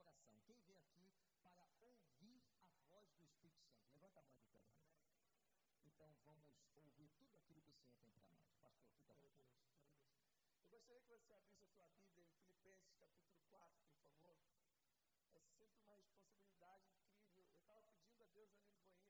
coração. Quem vem aqui para ouvir a voz do Espírito Santo? Levanta a mão né? Então vamos ouvir tudo aquilo que o Senhor tem para nós. Pastor, fica bom. Eu gostaria que você abrisse a sua Bíblia em Filipenses capítulo 4, por favor. É sempre uma responsabilidade incrível. Eu estava pedindo a Deus ali no banheiro.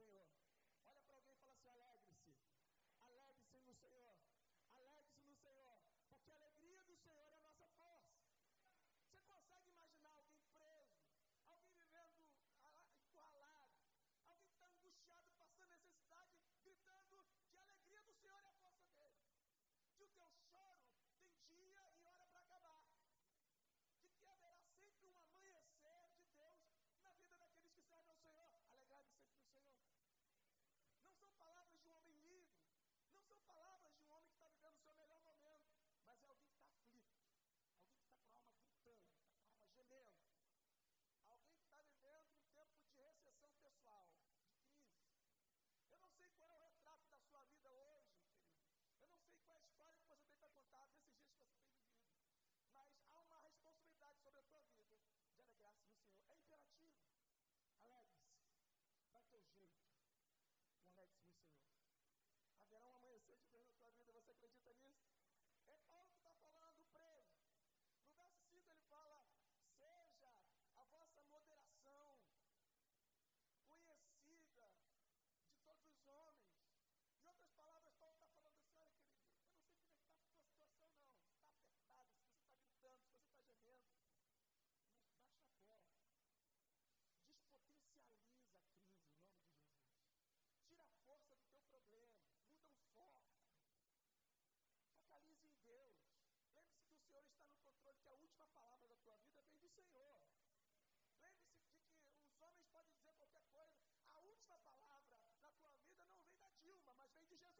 Senhor. Olha para alguém e fala assim: alegre-se, alegre-se no Senhor. sister tua vida vem do Senhor. Lembre-se de que os homens podem dizer qualquer coisa. A última palavra na tua vida não vem da Dilma, mas vem de Jesus.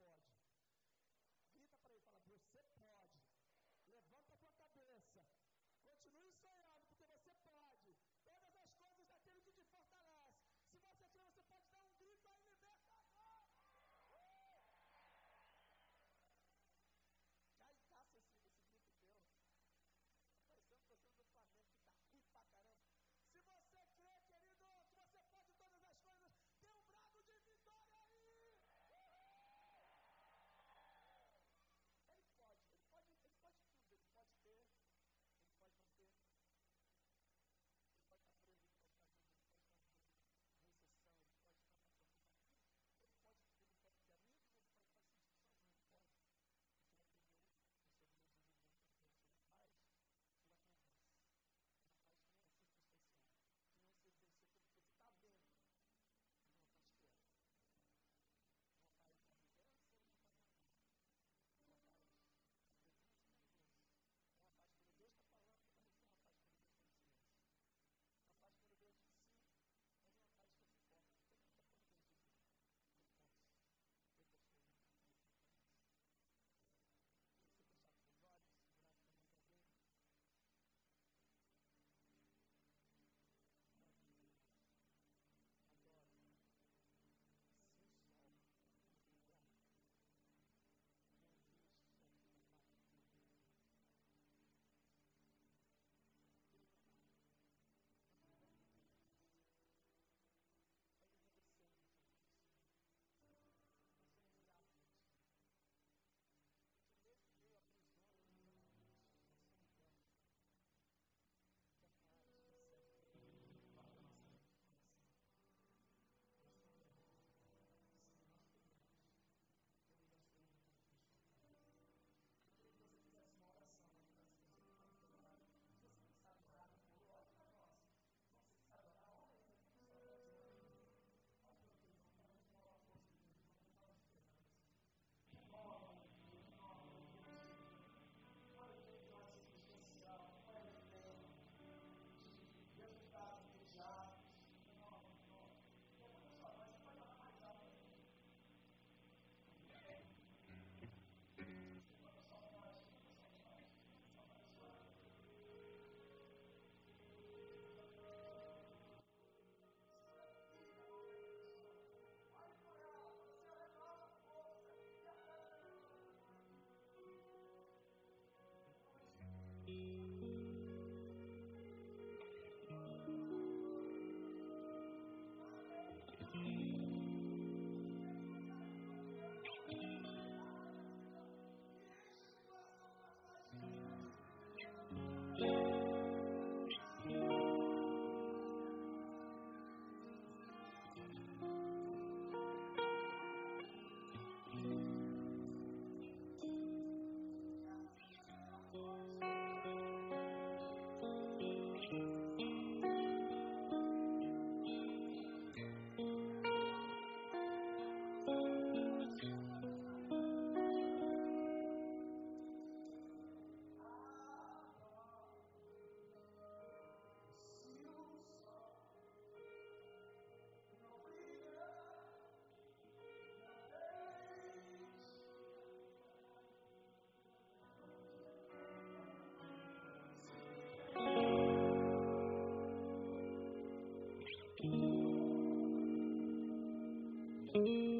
pode. Grita para ele, fala, você pode. Levanta a tua cabeça. Continue sonhando. Ooh.